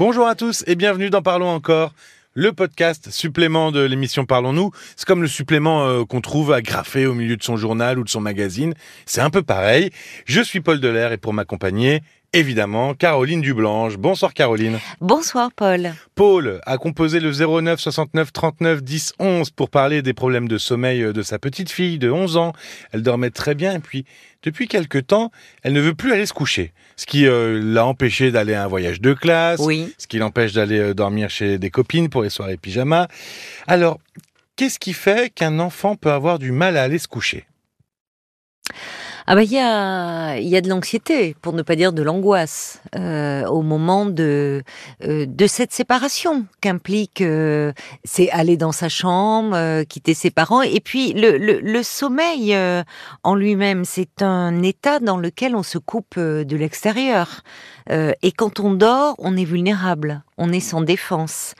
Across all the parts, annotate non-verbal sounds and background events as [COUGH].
Bonjour à tous et bienvenue dans Parlons encore, le podcast supplément de l'émission Parlons-nous. C'est comme le supplément euh, qu'on trouve agrafé au milieu de son journal ou de son magazine. C'est un peu pareil. Je suis Paul Delair et pour m'accompagner, évidemment, Caroline Dublanche. Bonsoir Caroline. Bonsoir Paul. Paul a composé le 09 69 39 10 11 pour parler des problèmes de sommeil de sa petite fille de 11 ans. Elle dormait très bien et puis depuis quelque temps, elle ne veut plus aller se coucher. Ce qui euh, l'a empêché d'aller à un voyage de classe, Oui. ce qui l'empêche d'aller euh, dormir chez des copines pour les soirées pyjama. Alors, qu'est-ce qui fait qu'un enfant peut avoir du mal à aller se coucher? Ah bah il y a, y a de l'anxiété, pour ne pas dire de l'angoisse, euh, au moment de euh, de cette séparation qu'implique euh, c'est aller dans sa chambre, euh, quitter ses parents, et puis le le, le sommeil euh, en lui-même, c'est un état dans lequel on se coupe euh, de l'extérieur, et quand on dort, on est vulnérable, on est sans défense.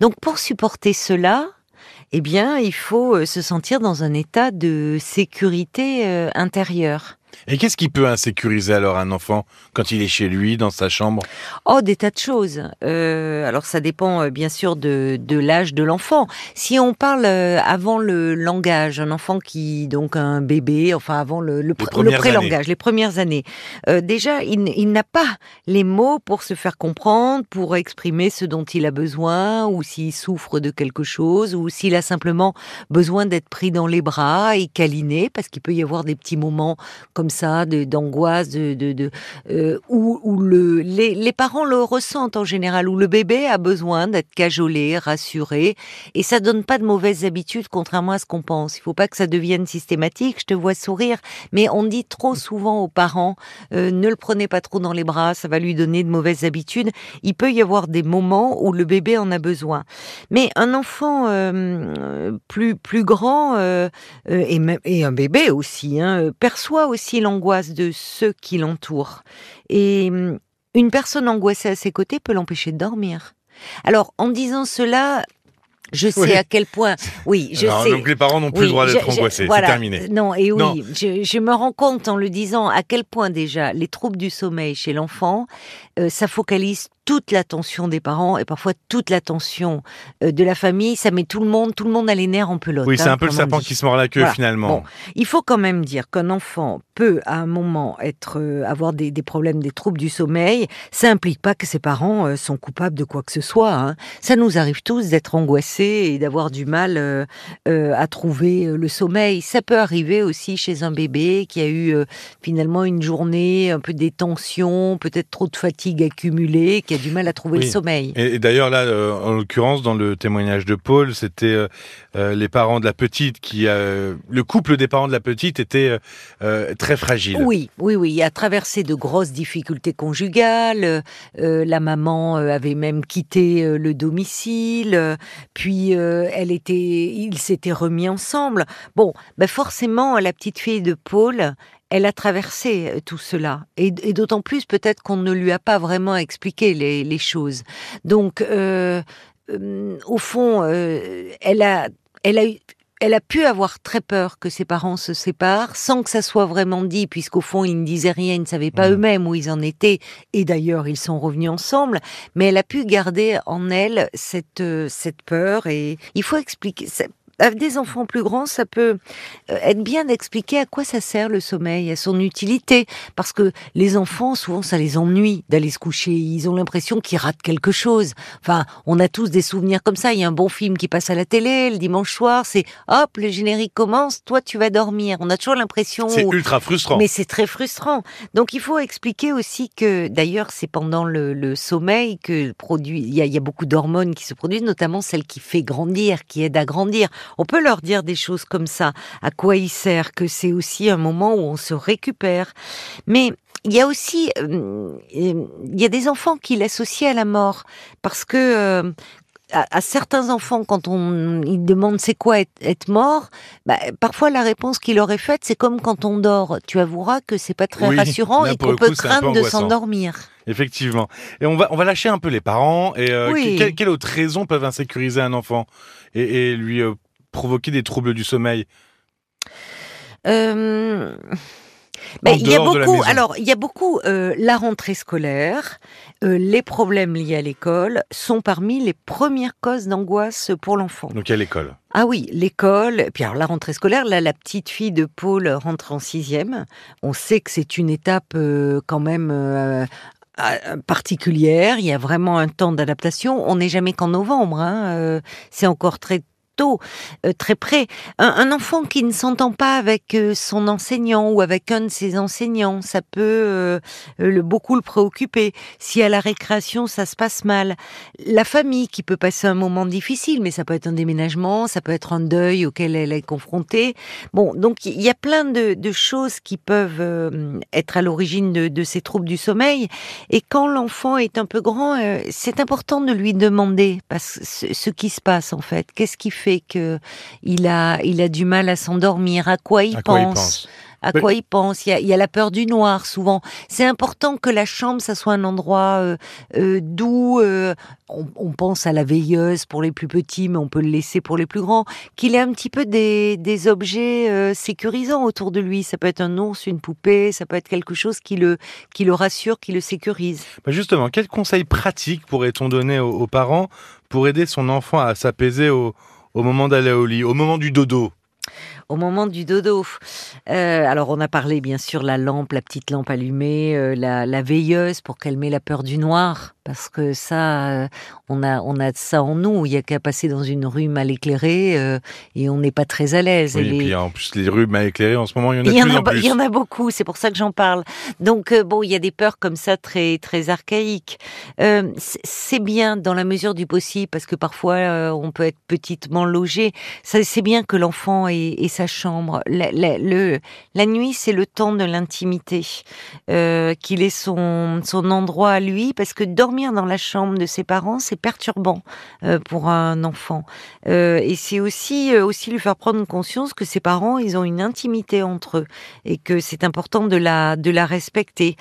Donc pour supporter cela, eh bien, il faut euh, se sentir dans un état de sécurité euh, intérieure. Et qu'est-ce qui peut insécuriser alors un enfant quand il est chez lui, dans sa chambre? Oh, des tas de choses. Euh, alors, ça dépend euh, bien sûr de, l'âge de l'enfant. Si on parle euh, avant le langage, un enfant qui, donc un bébé, enfin avant le, le, pr- le premières pré-langage, les premières années, euh, déjà, il, il n'a pas les mots pour se faire comprendre, pour exprimer ce dont il a besoin, ou s'il souffre de quelque chose, ou s'il a simplement besoin d'être pris dans les bras et câliné, parce qu'il peut y avoir des petits moments comme ça, de- d'angoisse, de, de, de, euh, où, où le, les, les parents le ressentent en général, où le bébé a besoin d'être cajolé, rassuré, et ça donne pas de mauvaises habitudes, contrairement à ce qu'on pense. Il faut pas que ça devienne systématique. Je te vois sourire, mais on dit trop souvent aux parents euh, ne le prenez pas trop dans les bras, ça va lui donner de mauvaises habitudes. Il peut y avoir des moments où le bébé en a besoin, mais un enfant euh, plus plus grand et, même, et un bébé aussi hein, perçoit aussi l'angoisse de ceux qui l'entourent. Et hum, une personne angoissée à ses côtés peut l'empêcher de dormir. Alors, en disant cela, je sais Oui. à quel point. [LAUGHS] Oui, je Alors, sais. Donc les parents n'ont plus Oui, le droit d'être angoissés, voilà. c'est terminé. Non, et oui, Non. Je, je me rends compte en le disant à quel point déjà les troubles du sommeil chez l'enfant, euh, ça focalise toute l'attention des parents et parfois toute l'attention euh, de la famille. Ça met tout le monde, tout le monde a les nerfs en pelote. Oui, c'est hein, un peu le serpent qui se mord la queue Voilà. finalement. Bon. Il faut quand même dire qu'un enfant peut, à un moment, être, euh, avoir des, des problèmes, des troubles du sommeil. Ça implique pas que ses parents euh, sont coupables de quoi que ce soit. hein. Ça nous arrive tous d'être angoissés et d'avoir du mal euh, à trouver le sommeil. Ça peut arriver aussi chez un bébé qui a eu finalement une journée un peu des tensions, peut-être trop de fatigue accumulée, qui a du mal à trouver Oui. le sommeil. Et, et d'ailleurs là, euh, en l'occurrence, dans le témoignage de Paul, c'était euh, euh, les parents de la petite qui, euh, le couple des parents de la petite était très fragile. Oui, oui, oui. Il a traversé de grosses difficultés conjugales. la maman avait même quitté le domicile. puis elle était, ils s'étaient remis ensemble. Bon, ben forcément, la petite fille de Paul. Elle a traversé euh, tout cela, et, et d'autant plus peut-être qu'on ne lui a pas vraiment expliqué les, les choses. Donc, euh, euh, au fond, euh, elle a, elle a eu, elle a pu avoir très peur que ses parents se séparent sans que ça soit vraiment dit, puisqu'au fond, ils ne disaient rien, ils ne savaient pas Mhm. eux-mêmes où ils en étaient, et d'ailleurs, ils sont revenus ensemble, mais elle a pu garder en elle cette, cette peur, et il faut expliquer. À des enfants plus grands, ça peut euh, être bien d'expliquer à quoi ça sert le sommeil, à son utilité, parce que les enfants, souvent, ça les ennuie d'aller se coucher, ils ont l'impression qu'ils ratent quelque chose. Enfin, on a tous des souvenirs comme ça. Il y a un bon film qui passe à la télé le dimanche soir, c'est hop, le générique commence, toi tu vas dormir. On a toujours l'impression. C'est ultra frustrant. Mais c'est très frustrant. Donc il faut expliquer aussi que, d'ailleurs, c'est pendant le, le sommeil que produit, il y a, il y a beaucoup d'hormones qui se produisent, notamment celle qui fait grandir, qui aide à grandir. On peut leur dire des choses comme ça, à quoi il sert, que c'est aussi un moment où on se récupère. Mais il y a aussi, euh, euh, il y a des enfants qui l'associent à la mort, parce que euh, à, à certains enfants, quand on ils demandent c'est quoi être, être mort, bah, parfois la réponse qu'il aurait faite, c'est comme quand on dort. Tu avoueras que c'est pas très Oui, rassurant et qu'on peut coup, craindre de s'endormir. Effectivement. Et on va, on va lâcher un peu les parents. Et euh, Oui. que- quelle autre raison peuvent insécuriser un enfant? Et, et lui euh, provoquer des troubles du sommeil Euh, Mais En il y a beaucoup. Alors, il y a beaucoup. euh, la rentrée scolaire, euh, les problèmes liés à l'école sont parmi les premières causes d'angoisse pour l'enfant. Donc, il y a l'école. Ah oui, l'école. Puis alors la rentrée scolaire, là, la petite fille de Paul rentre en sixième. On sait que c'est une étape euh, quand même. particulière, il y a vraiment un temps d'adaptation. On n'est jamais qu'en novembre, hein, c'est encore très euh, très près. Un, enfant qui ne s'entend pas avec euh, son enseignant ou avec un de ses enseignants, ça peut euh, le, beaucoup le préoccuper. Si à la récréation ça se passe mal, la famille qui peut passer un moment difficile, mais ça peut être un déménagement, ça peut être un deuil auquel elle est confrontée. Bon, donc il y a plein de, de choses qui peuvent être à l'origine de, de ces troubles du sommeil. Et quand l'enfant est un peu grand, c'est important de lui demander parce ce, ce qui se passe en fait. Qu'est-ce qui fait que il a, il a du mal à s'endormir À quoi il À quoi il pense pense à quoi il pense? Il y, a, il y a la peur du noir souvent. C'est important que la chambre, ça soit un endroit euh, euh, d'où euh, on, on pense à la veilleuse pour les plus petits, mais on peut le laisser pour les plus grands. Qu'il ait un petit peu des, des objets euh, sécurisants autour de lui. Ça peut être un ours, une poupée, ça peut être quelque chose qui le, qui le rassure, qui le sécurise. Bah, justement, quels conseils pratiques pourrait-on donner aux, aux parents pour aider son enfant à s'apaiser au, au moment d'aller au lit, au moment du dodo au moment du dodo. Euh, alors on a parlé bien sûr la lampe, la petite lampe allumée, euh, la, la veilleuse pour calmer la peur du noir, parce que ça, euh, on a on a ça en nous. Il y a qu'à passer dans une rue mal éclairée et on n'est pas très à l'aise. Oui, Et puis en plus, les rues mal éclairées, en ce moment, il y en a il en plus a, en plus. il y en a beaucoup, c'est pour ça que j'en parle. Donc bon, il y a des peurs comme ça très très archaïques. C'est- bien dans la mesure du possible parce que parfois on peut être petitement logé. Ça, c'est bien que l'enfant ait, ait sa chambre. La, la- le, la nuit, c'est le temps de l'intimité, euh, qu'il ait son son endroit à lui parce que dormir dans la chambre de ses parents, c'est perturbant euh, pour un enfant. Euh, et c'est aussi euh, aussi lui faire prendre conscience que ses parents, ils ont une intimité entre eux et que c'est important de la de la respecter.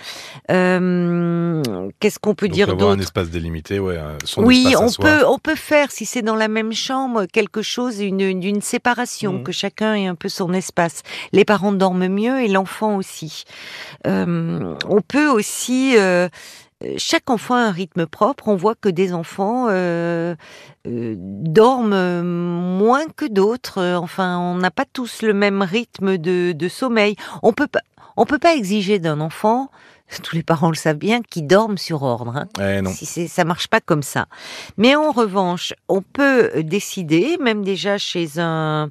Euh, Qu'est-ce qu'on peut Donc, dire avoir un d'autre? espace délimité, ouais, son oui, espace à on soi. peut, on peut faire, si c'est dans la même chambre, quelque chose une- d'une séparation, Mhm. que chacun un peu son espace. Les parents dorment mieux et l'enfant aussi. Euh, on peut aussi... euh, chaque enfant a un rythme propre. On voit que des enfants euh, dorment moins que d'autres. Enfin, on n'a pas tous le même rythme de, de sommeil. On peut pas, on peut pas exiger d'un enfant, [LAUGHS] tous les parents le savent bien, qu'il dorme sur ordre. hein. Eh non. Si c'est, ça marche pas comme ça. Mais en revanche, on peut décider, même déjà chez un,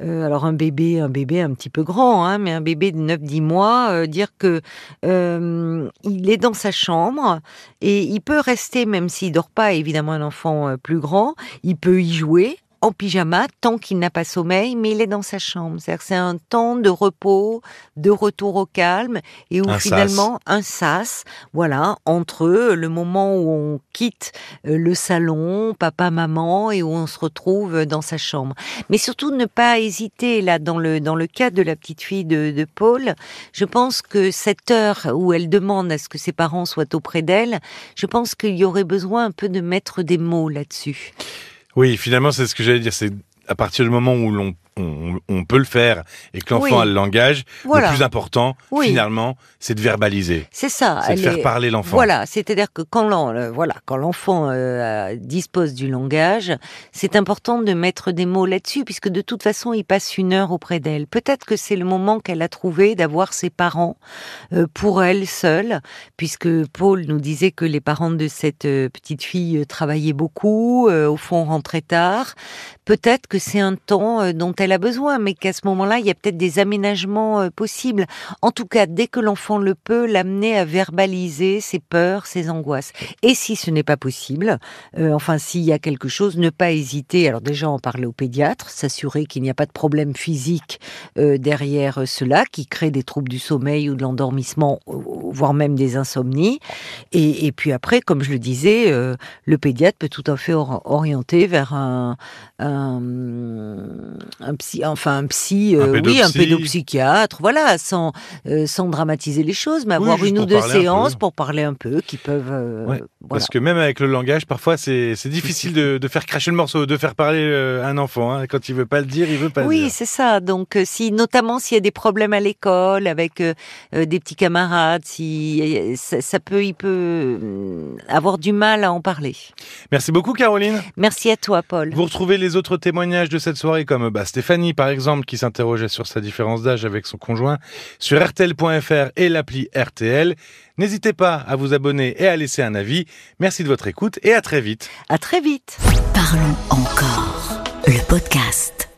euh, alors un bébé, un bébé un petit peu grand, hein, mais un bébé de 9-10 mois, euh, dire que euh, il est dans sa chambre et il peut rester, même s'il dort pas, évidemment un enfant plus grand, il peut y jouer en pyjama tant qu'il n'a pas sommeil, mais il est dans sa chambre. C'est un temps de repos, de retour au calme et où Un sas. finalement un sas, voilà, entre eux, le moment où on quitte euh, le salon, papa, maman, et où on se retrouve dans sa chambre. Mais surtout ne pas hésiter là dans le dans le cas de la petite fille de, de Paul. Je pense que cette heure où elle demande à ce que ses parents soient auprès d'elle, je pense qu'il y aurait besoin un peu de mettre des mots là-dessus. Oui, finalement, c'est ce que j'allais dire. C'est à partir du moment où l'on on, on peut le faire et que l'enfant Oui. a le langage, Voilà. le plus important, Oui. finalement, c'est de verbaliser. C'est ça. C'est de faire est- parler l'enfant. Voilà, c'est-à-dire que quand euh, voilà, l'enfant euh, dispose du langage, c'est important de mettre des mots là-dessus, puisque de toute façon, il passe une heure auprès d'elle. Peut-être que c'est le moment qu'elle a trouvé d'avoir ses parents euh, pour elle seule, puisque Paul nous disait que les parents de cette petite fille travaillaient beaucoup, euh, au fond rentraient tard. Peut-être que c'est un temps dont elle a besoin, mais qu'à ce moment-là, il y a peut-être des aménagements euh, possibles. En tout cas, dès que l'enfant le peut, l'amener à verbaliser ses peurs, ses angoisses. Et si ce n'est pas possible, euh, enfin s'il y a quelque chose, ne pas hésiter. Alors déjà en parler au pédiatre, s'assurer qu'il n'y a pas de problème physique euh, derrière cela, qui crée des troubles du sommeil ou de l'endormissement, voire même des insomnies. Et, puis après, comme je le disais, le pédiatre peut tout à fait or- orienter vers un psy, enfin un psy, Un euh, oui, un pédopsy. pédopsychiatre, voilà, sans, euh, sans dramatiser les choses, mais avoir une ou deux un peu. séances pour parler un peu, qui peuvent euh, Ouais. Voilà. Parce que même avec le langage, parfois c'est difficile de, de faire cracher le morceau, de faire parler euh, un enfant. hein. Quand il veut pas le dire, il veut pas le Oui, dire. c'est ça. Donc, euh, si notamment s'il y a des problèmes à l'école avec euh, des petits camarades, si ça, ça peut, il peut avoir du mal à en parler. Merci beaucoup Caroline. Merci à toi, Paul. Vous retrouvez les autres témoignages de cette soirée comme bah, Stéphanie par exemple qui s'interrogeait sur sa différence d'âge avec son conjoint sur rtl.fr et l'appli RTL. N'hésitez pas à vous abonner et à laisser un avis. Merci de votre écoute et à très vite. À très vite. Parlons encore. Le podcast.